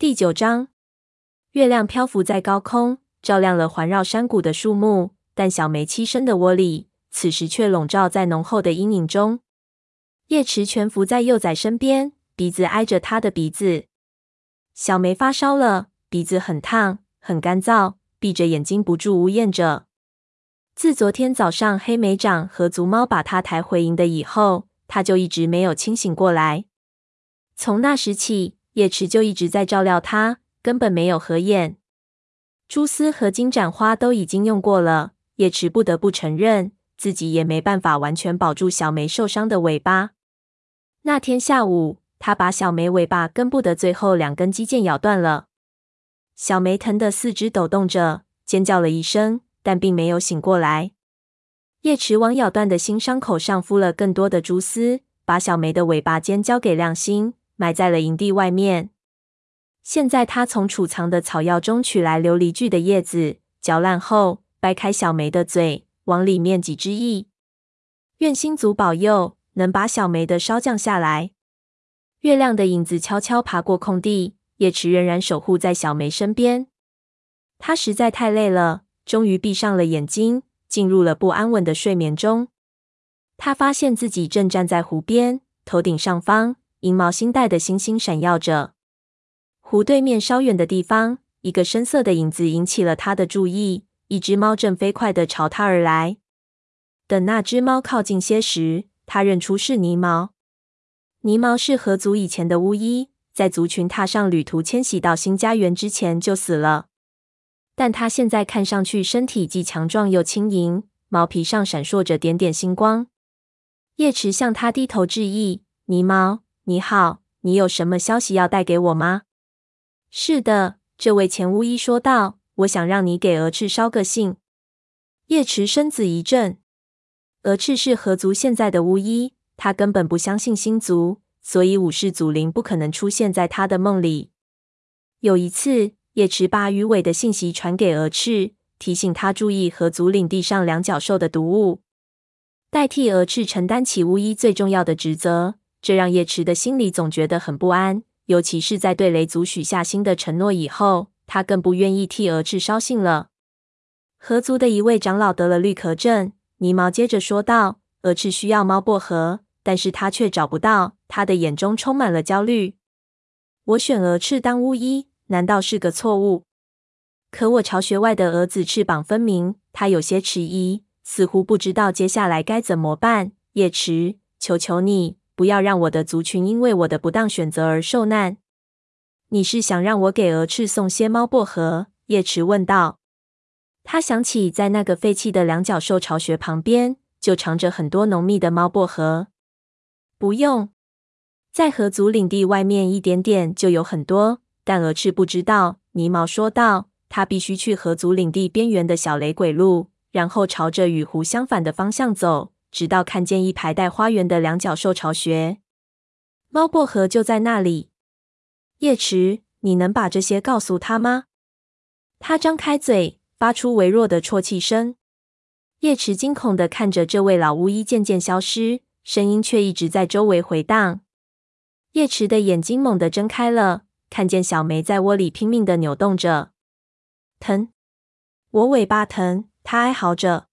第九章，月亮漂浮在高空，照亮了环绕山谷的树木，但小梅栖身的窝里，此时却笼罩在浓厚的阴影中。叶池蜷伏在幼崽身边，鼻子挨着他的鼻子。小梅发烧了，鼻子很烫，很干燥，闭着眼睛不住呜咽着。自昨天早上黑莓长和足猫把他抬回营的以后，他就一直没有清醒过来。从那时起，叶池就一直在照料他，根本没有合眼。蛛丝和金盏花都已经用过了，叶池不得不承认，自己也没办法完全保住小梅受伤的尾巴。那天下午，他把小梅尾巴根部的最后两根肌腱咬断了，小梅疼得四肢抖动着，尖叫了一声，但并没有醒过来。叶池往咬断的新伤口上敷了更多的蛛丝，把小梅的尾巴尖交给亮星。埋在了营地外面。现在，他从储藏的草药中取来琉璃苣的叶子，嚼烂后掰开小梅的嘴，往里面挤汁液。愿星族保佑，能把小梅的烧降下来。月亮的影子悄悄爬过空地，叶池仍然守护在小梅身边。他实在太累了，终于闭上了眼睛，进入了不安稳的睡眠中。他发现自己正站在湖边，头顶上方。银毛星带的星星闪耀着，湖对面稍远的地方，一个深色的影子引起了他的注意。一只猫正飞快地朝他而来。等那只猫靠近些时，他认出是泥毛。泥毛是河族以前的巫医，在族群踏上旅途迁徙到新家园之前就死了。但他现在看上去身体既强壮又轻盈，毛皮上闪烁着点点星光。叶池向他低头致意，泥毛。你好，你有什么消息要带给我吗？是的，这位前巫医说道。我想让你给鹅翅捎个信。叶池身子一震。鹅翅是河族现在的巫医，他根本不相信星族，所以武士祖灵不可能出现在他的梦里。有一次，叶池把鱼尾的信息传给鹅翅，提醒他注意河族领地上两角兽的毒物，代替鹅翅承担起巫医最重要的职责。这让叶池的心里总觉得很不安，尤其是在对雷族许下新的承诺以后，他更不愿意替蛾翅捎信了。河族的一位长老得了绿壳症，泥毛接着说道：“蛾翅需要猫薄荷，但是他却找不到。”他的眼中充满了焦虑。我选蛾翅当巫医，难道是个错误？可我巢穴外的蛾子翅膀分明。他有些迟疑，似乎不知道接下来该怎么办。叶池，求求你。不要让我的族群因为我的不当选择而受难。你是想让我给鹅翅送些猫薄荷？叶池问道。他想起在那个废弃的两角兽巢穴旁边，就藏着很多浓密的猫薄荷。不用，在河族领地外面一点点就有很多。但鹅翅不知道。泥毛说道。他必须去河族领地边缘的小雷鬼路，然后朝着与湖相反的方向走。直到看见一排带花园的两角兽巢穴，猫薄荷就在那里。叶池，你能把这些告诉他吗？他张开嘴，发出微弱的啜泣声。叶池惊恐地看着这位老巫医渐渐消失，声音却一直在周围回荡。叶池的眼睛猛地睁开了，看见小梅在窝里拼命的扭动着。疼，我尾巴疼，她哀嚎着。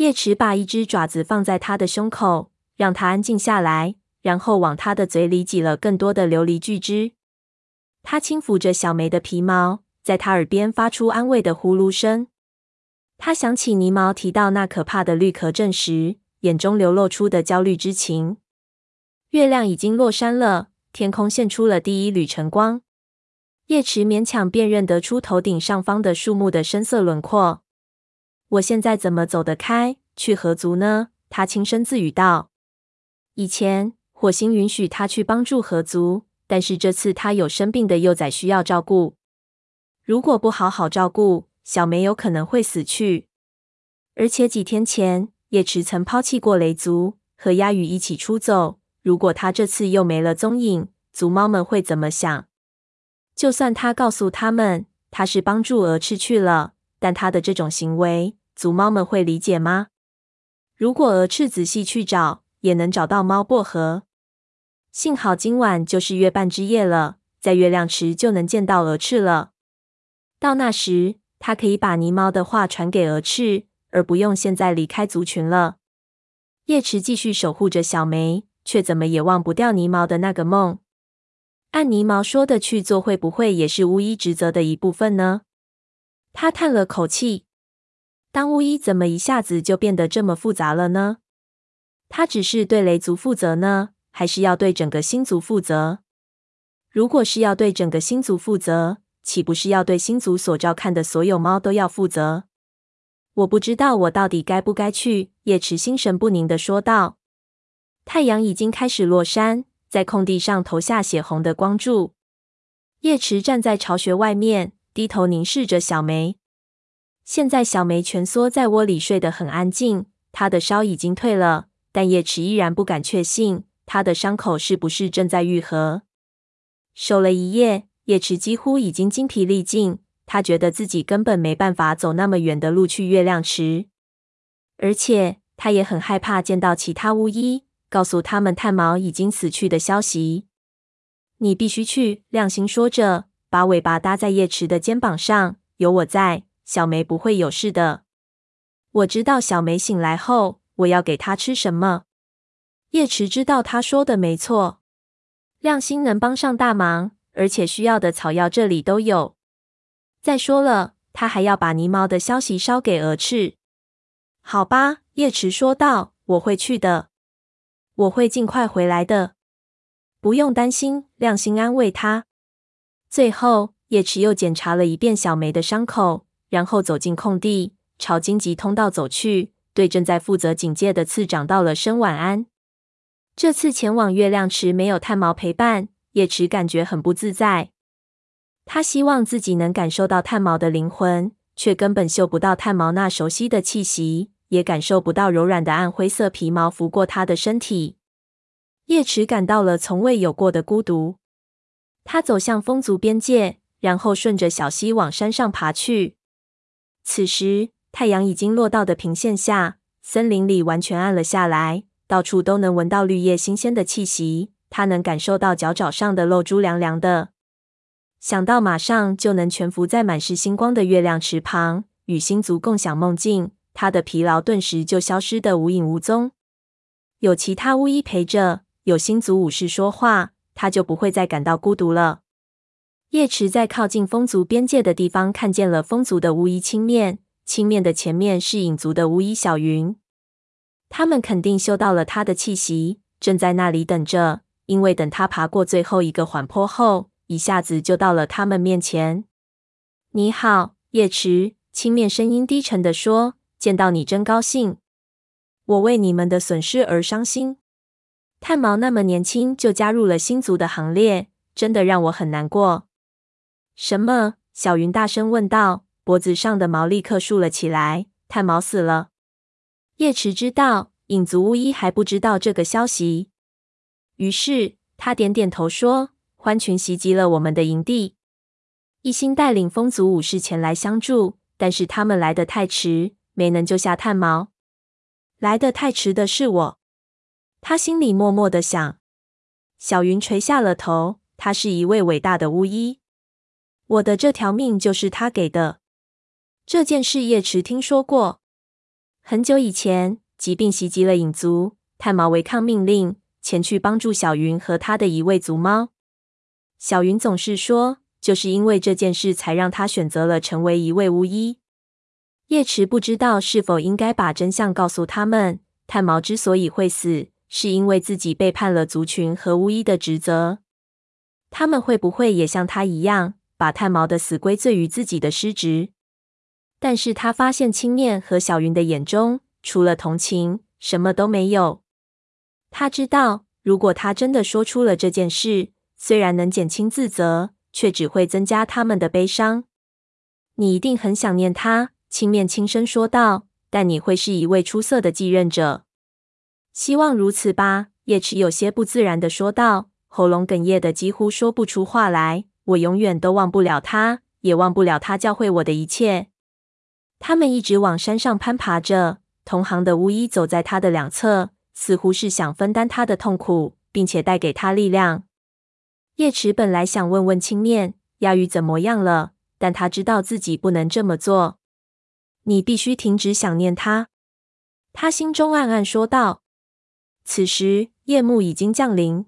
叶池把一只爪子放在他的胸口，让他安静下来，然后往他的嘴里挤了更多的琉璃聚汁。他轻抚着小梅的皮毛，在他耳边发出安慰的呼噜声。他想起泥毛提到那可怕的绿壳症时，眼中流露出的焦虑之情。月亮已经落山了，天空现出了第一缕晨光。叶池勉强辨认得出头顶上方的树木的深色轮廓。我现在怎么走得开去河族呢？他轻声自语道。以前火星允许他去帮助河族，但是这次他有生病的幼崽需要照顾。如果不好好照顾，小梅有可能会死去。而且几天前，叶池曾抛弃过雷族，和鸦羽一起出走。如果他这次又没了踪影，族猫们会怎么想？就算他告诉他们他是帮助蛾翅去了，但他的这种行为。族猫们会理解吗？如果蛾翅仔细去找，也能找到猫薄荷。幸好今晚就是月半之夜了，在月亮池就能见到蛾翅了。到那时，他可以把泥猫的话传给蛾翅，而不用现在离开族群了。叶池继续守护着小梅，却怎么也忘不掉泥猫的那个梦。按泥猫说的去做，会不会也是巫医职责的一部分呢？他叹了口气。当巫医怎么一下子就变得这么复杂了呢？他只是对雷族负责呢，还是要对整个星族负责？如果是要对整个星族负责，岂不是要对星族所照看的所有猫都要负责？我不知道我到底该不该去。叶池心神不宁地说道。太阳已经开始落山，在空地上投下血红的光柱。叶池站在巢穴外面，低头凝视着小梅。现在小梅蜷缩在窝里，睡得很安静。她的烧已经退了，但叶池依然不敢确信她的伤口是不是正在愈合。守了一夜，叶池几乎已经精疲力尽。他觉得自己根本没办法走那么远的路去月亮池，而且他也很害怕见到其他巫医，告诉他们炭毛已经死去的消息。你必须去，亮星说着，把尾巴搭在叶池的肩膀上。有我在。小梅不会有事的。我知道小梅醒来后，我要给她吃什么。叶池知道他说的没错，亮星能帮上大忙，而且需要的草药这里都有。再说了，他还要把泥猫的消息捎给蛾翅。好吧，叶池说道，我会去的，我会尽快回来的，不用担心。亮星安慰他。最后，叶池又检查了一遍小梅的伤口。然后走进空地，朝荆棘通道走去，对正在负责警戒的次长道了声晚安。这次前往月亮池没有炭毛陪伴，叶池感觉很不自在。他希望自己能感受到炭毛的灵魂，却根本嗅不到炭毛那熟悉的气息，也感受不到柔软的暗灰色皮毛拂过他的身体。叶池感到了从未有过的孤独。他走向风族边界，然后顺着小溪往山上爬去。此时，太阳已经落到的平线下，森林里完全暗了下来，到处都能闻到绿叶新鲜的气息。他能感受到脚爪上的露珠凉凉的，想到马上就能蜷伏在满是星光的月亮池旁，与星族共享梦境，他的疲劳顿时就消失得无影无踪。有其他巫医陪着，有星族武士说话，他就不会再感到孤独了。叶池在靠近风族边界的地方看见了风族的巫医青面，青面的前面是影族的巫医小云。他们肯定嗅到了他的气息，正在那里等着。因为等他爬过最后一个缓坡后，一下子就到了他们面前。“你好，叶池。”青面声音低沉地说，“见到你真高兴。我为你们的损失而伤心。炭毛那么年轻就加入了星族的行列，真的让我很难过。”什么？小云大声问道，脖子上的毛立刻竖了起来。炭毛死了。叶池知道，影族巫医还不知道这个消息。于是他点点头说：“獾群袭击了我们的营地，一心带领风族武士前来相助，但是他们来得太迟，没能救下炭毛。来得太迟的是我。”他心里默默的想。小云垂下了头。他是一位伟大的巫医。我的这条命就是他给的。这件事叶池听说过。很久以前，疾病袭击了影族，炭毛违抗命令，前去帮助小云和他的一位族猫。小云总是说，就是因为这件事，才让他选择了成为一位巫医。叶池不知道是否应该把真相告诉他们。炭毛之所以会死，是因为自己背叛了族群和巫医的职责。他们会不会也像他一样？把炭毛的死归罪于自己的失职，但是他发现青面和小云的眼中除了同情，什么都没有。他知道，如果他真的说出了这件事，虽然能减轻自责，却只会增加他们的悲伤。你一定很想念他，青面轻声说道。但你会是一位出色的继任者，希望如此吧。叶池有些不自然的说道，喉咙哽咽的几乎说不出话来。我永远都忘不了他，也忘不了他教会我的一切。他们一直往山上攀爬着，同行的巫医走在他的两侧，似乎是想分担他的痛苦，并且带给他力量。叶池本来想问问青面亚羽怎么样了，但他知道自己不能这么做。你必须停止想念他，他心中暗暗说道。此时夜幕已经降临，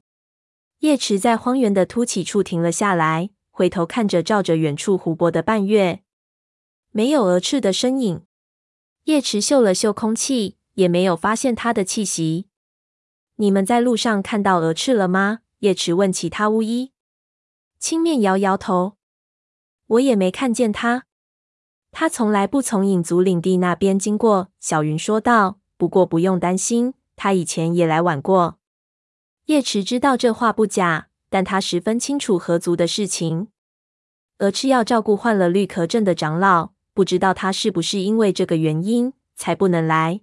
叶池在荒原的凸起处停了下来，回头看着照着远处湖泊的半月，没有蛾翅的身影。叶池嗅了嗅空气，也没有发现它的气息。你们在路上看到蛾翅了吗？叶池问其他巫医。青面摇摇头，我也没看见它。他从来不从影族领地那边经过。小云说道。不过不用担心，他以前也来晚过。叶池知道这话不假，但他十分清楚合族的事情。蛾翅要照顾患了绿壳症的长老。不知道他是不是因为这个原因才不能来？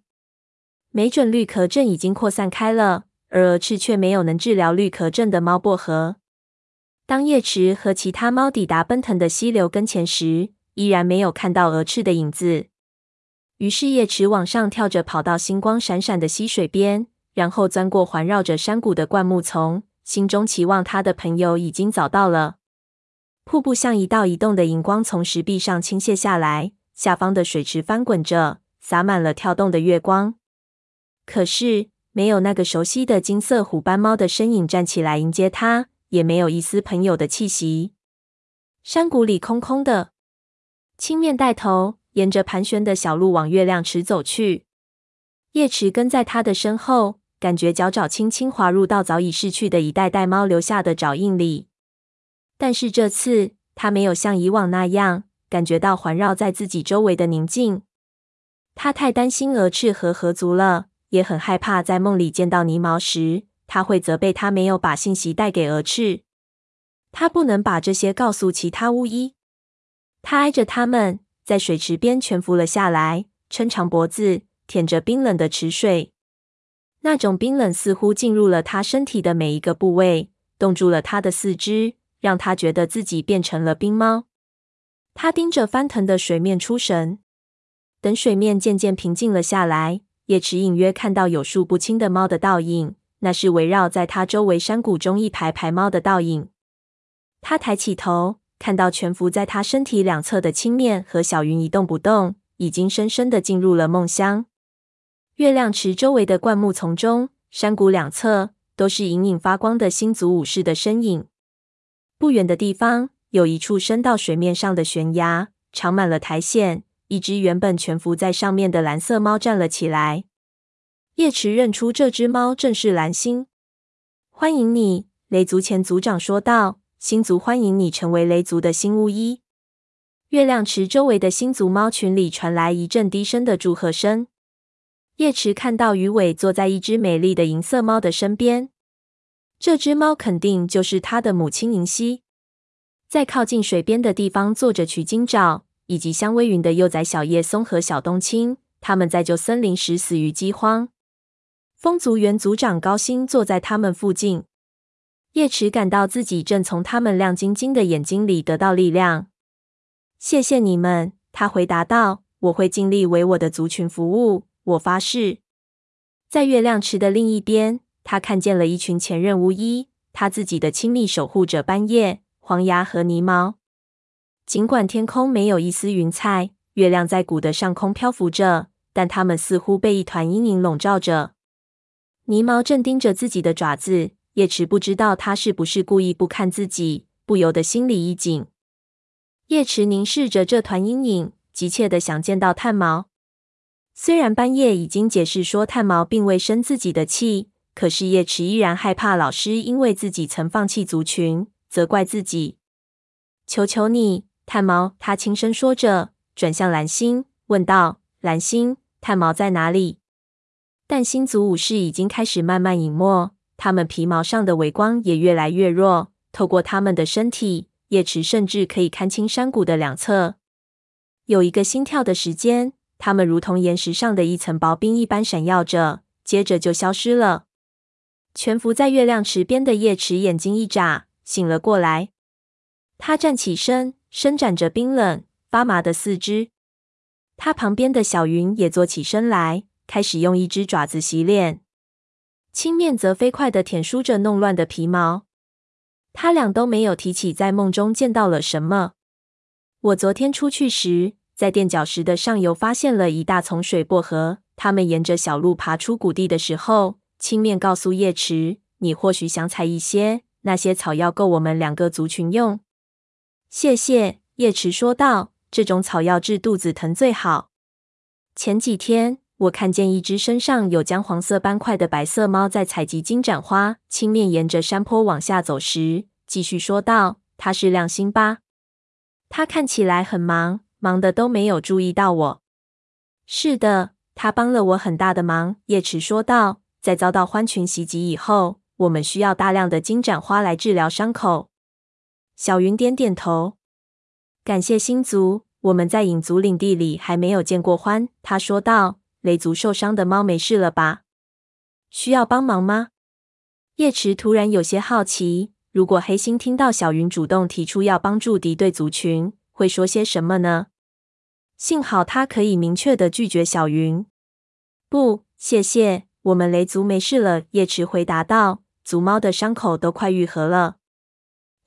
没准绿壳症已经扩散开了，而蛾翅却没有能治疗绿壳症的猫薄荷。当叶池和其他猫抵达奔腾的溪流跟前时，依然没有看到蛾翅的影子。于是叶池往上跳着跑到星光闪闪的溪水边，然后钻过环绕着山谷的灌木丛，心中期望他的朋友已经早到了。瀑布像一道移动的荧光从石壁上倾泻下来，下方的水池翻滚着，洒满了跳动的月光。可是没有那个熟悉的金色虎斑猫的身影站起来迎接他，也没有一丝朋友的气息。山谷里空空的，青面带头沿着盘旋的小路往月亮池走去，叶池跟在他的身后，感觉脚爪轻轻滑入到早已逝去的一代代猫留下的爪印里。但是这次，他没有像以往那样感觉到环绕在自己周围的宁静。他太担心鹅翅和河族了，也很害怕在梦里见到泥毛时，他会责备他没有把信息带给鹅翅。他不能把这些告诉其他巫医。他挨着他们，在水池边蜷伏了下来，伸长脖子，舔着冰冷的池水。那种冰冷似乎进入了他身体的每一个部位，冻住了他的四肢。让他觉得自己变成了冰猫。他盯着翻腾的水面出神。等水面渐渐平静了下来，叶池隐约看到有数不清的猫的倒影，那是围绕在他周围山谷中一排排猫的倒影。他抬起头，看到蜷伏在他身体两侧的青面和小云一动不动，已经深深的进入了梦乡。月亮池周围的灌木丛中，山谷两侧都是隐隐发光的星族武士的身影。不远的地方，有一处伸到水面上的悬崖，长满了苔藓。一只原本蜷伏在上面的蓝色猫站了起来。叶池认出这只猫正是蓝星。欢迎你，雷族前族长说道。星族欢迎你成为雷族的新巫医。月亮池周围的星族猫群里传来一阵低声的祝贺声。叶池看到鱼尾坐在一只美丽的银色猫的身边。这只猫肯定就是他的母亲银溪，在靠近水边的地方坐着取金爪，以及香微云的幼崽小叶松和小冬青。他们在旧森林时死于饥荒。风族原族长高星坐在他们附近。叶池感到自己正从他们亮晶晶的眼睛里得到力量。谢谢你们，他回答道：“我会尽力为我的族群服务，我发誓。”在月亮池的另一边。他看见了一群前任巫医，他自己的亲密守护者斑叶、黄牙和泥毛。尽管天空没有一丝云彩，月亮在谷的上空漂浮着，但它们似乎被一团阴影笼罩着。泥毛正盯着自己的爪子，叶池不知道他是不是故意不看自己，不由得心里一紧。叶池凝视着这团阴影，急切的想见到炭毛。虽然斑叶已经解释说炭毛并未生自己的气。可是叶池依然害怕老师因为自己曾放弃族群，责怪自己。求求你，炭毛！他轻声说着，转向蓝星，问道：“蓝星，炭毛在哪里？”但星族武士已经开始慢慢隐没，他们皮毛上的微光也越来越弱。透过他们的身体，叶池甚至可以看清山谷的两侧。有一个心跳的时间，他们如同岩石上的一层薄冰一般闪耀着，接着就消失了。蜷伏在月亮池边的叶池眼睛一眨，醒了过来。他站起身，伸展着冰冷发麻的四肢。他旁边的小云也坐起身来，开始用一只爪子洗脸。青面则飞快地舔梳着弄乱的皮毛。他俩都没有提起在梦中见到了什么。我昨天出去时，在垫脚石的上游发现了一大丛水薄荷。他们沿着小路爬出谷地的时候，轻面告诉叶池：“你或许想采一些，那些草药够我们两个族群用。”谢谢，叶池说道：“这种草药治肚子疼最好。”前几天我看见一只身上有姜黄色斑块的白色猫在采集金盏花。轻面沿着山坡往下走时，继续说道：“它是亮星吧？它看起来很忙，忙得都没有注意到我。”“是的。”他帮了我很大的忙，叶池说道。在遭到獾群袭击以后，我们需要大量的金盏花来治疗伤口。小云点点头，感谢星族。我们在影族领地里还没有见过獾。他说道。雷族受伤的猫没事了吧？需要帮忙吗？叶池突然有些好奇，如果黑星听到小云主动提出要帮助敌对族群，会说些什么呢？幸好他可以明确的拒绝小云。不，谢谢，我们雷族没事了。叶池回答道：“族猫的伤口都快愈合了。”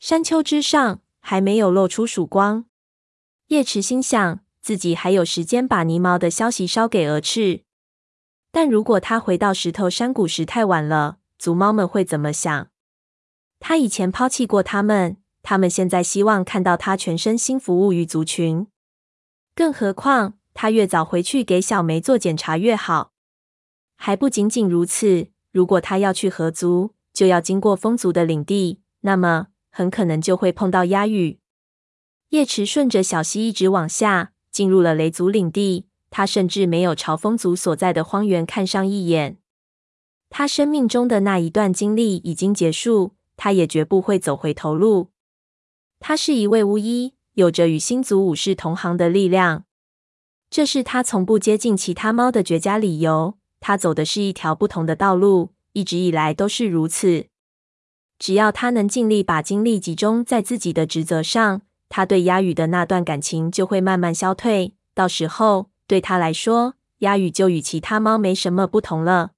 山丘之上还没有露出曙光。叶池心想，自己还有时间把尼毛的消息捎给蛾翅。但如果他回到石头山谷时太晚了，族猫们会怎么想？他以前抛弃过他们，他们现在希望看到他全身心服务于族群。更何况，他越早回去给小梅做检查越好。还不仅仅如此，如果他要去合族，就要经过风族的领地，那么很可能就会碰到鸦羽。叶池顺着小溪一直往下，进入了雷族领地。他甚至没有朝风族所在的荒原看上一眼。他生命中的那一段经历已经结束，他也绝不会走回头路。他是一位巫医。有着与星族武士同行的力量，这是他从不接近其他猫的绝佳理由。他走的是一条不同的道路，一直以来都是如此。只要他能尽力把精力集中在自己的职责上，他对鸦羽的那段感情就会慢慢消退。到时候，对他来说，鸦羽就与其他猫没什么不同了。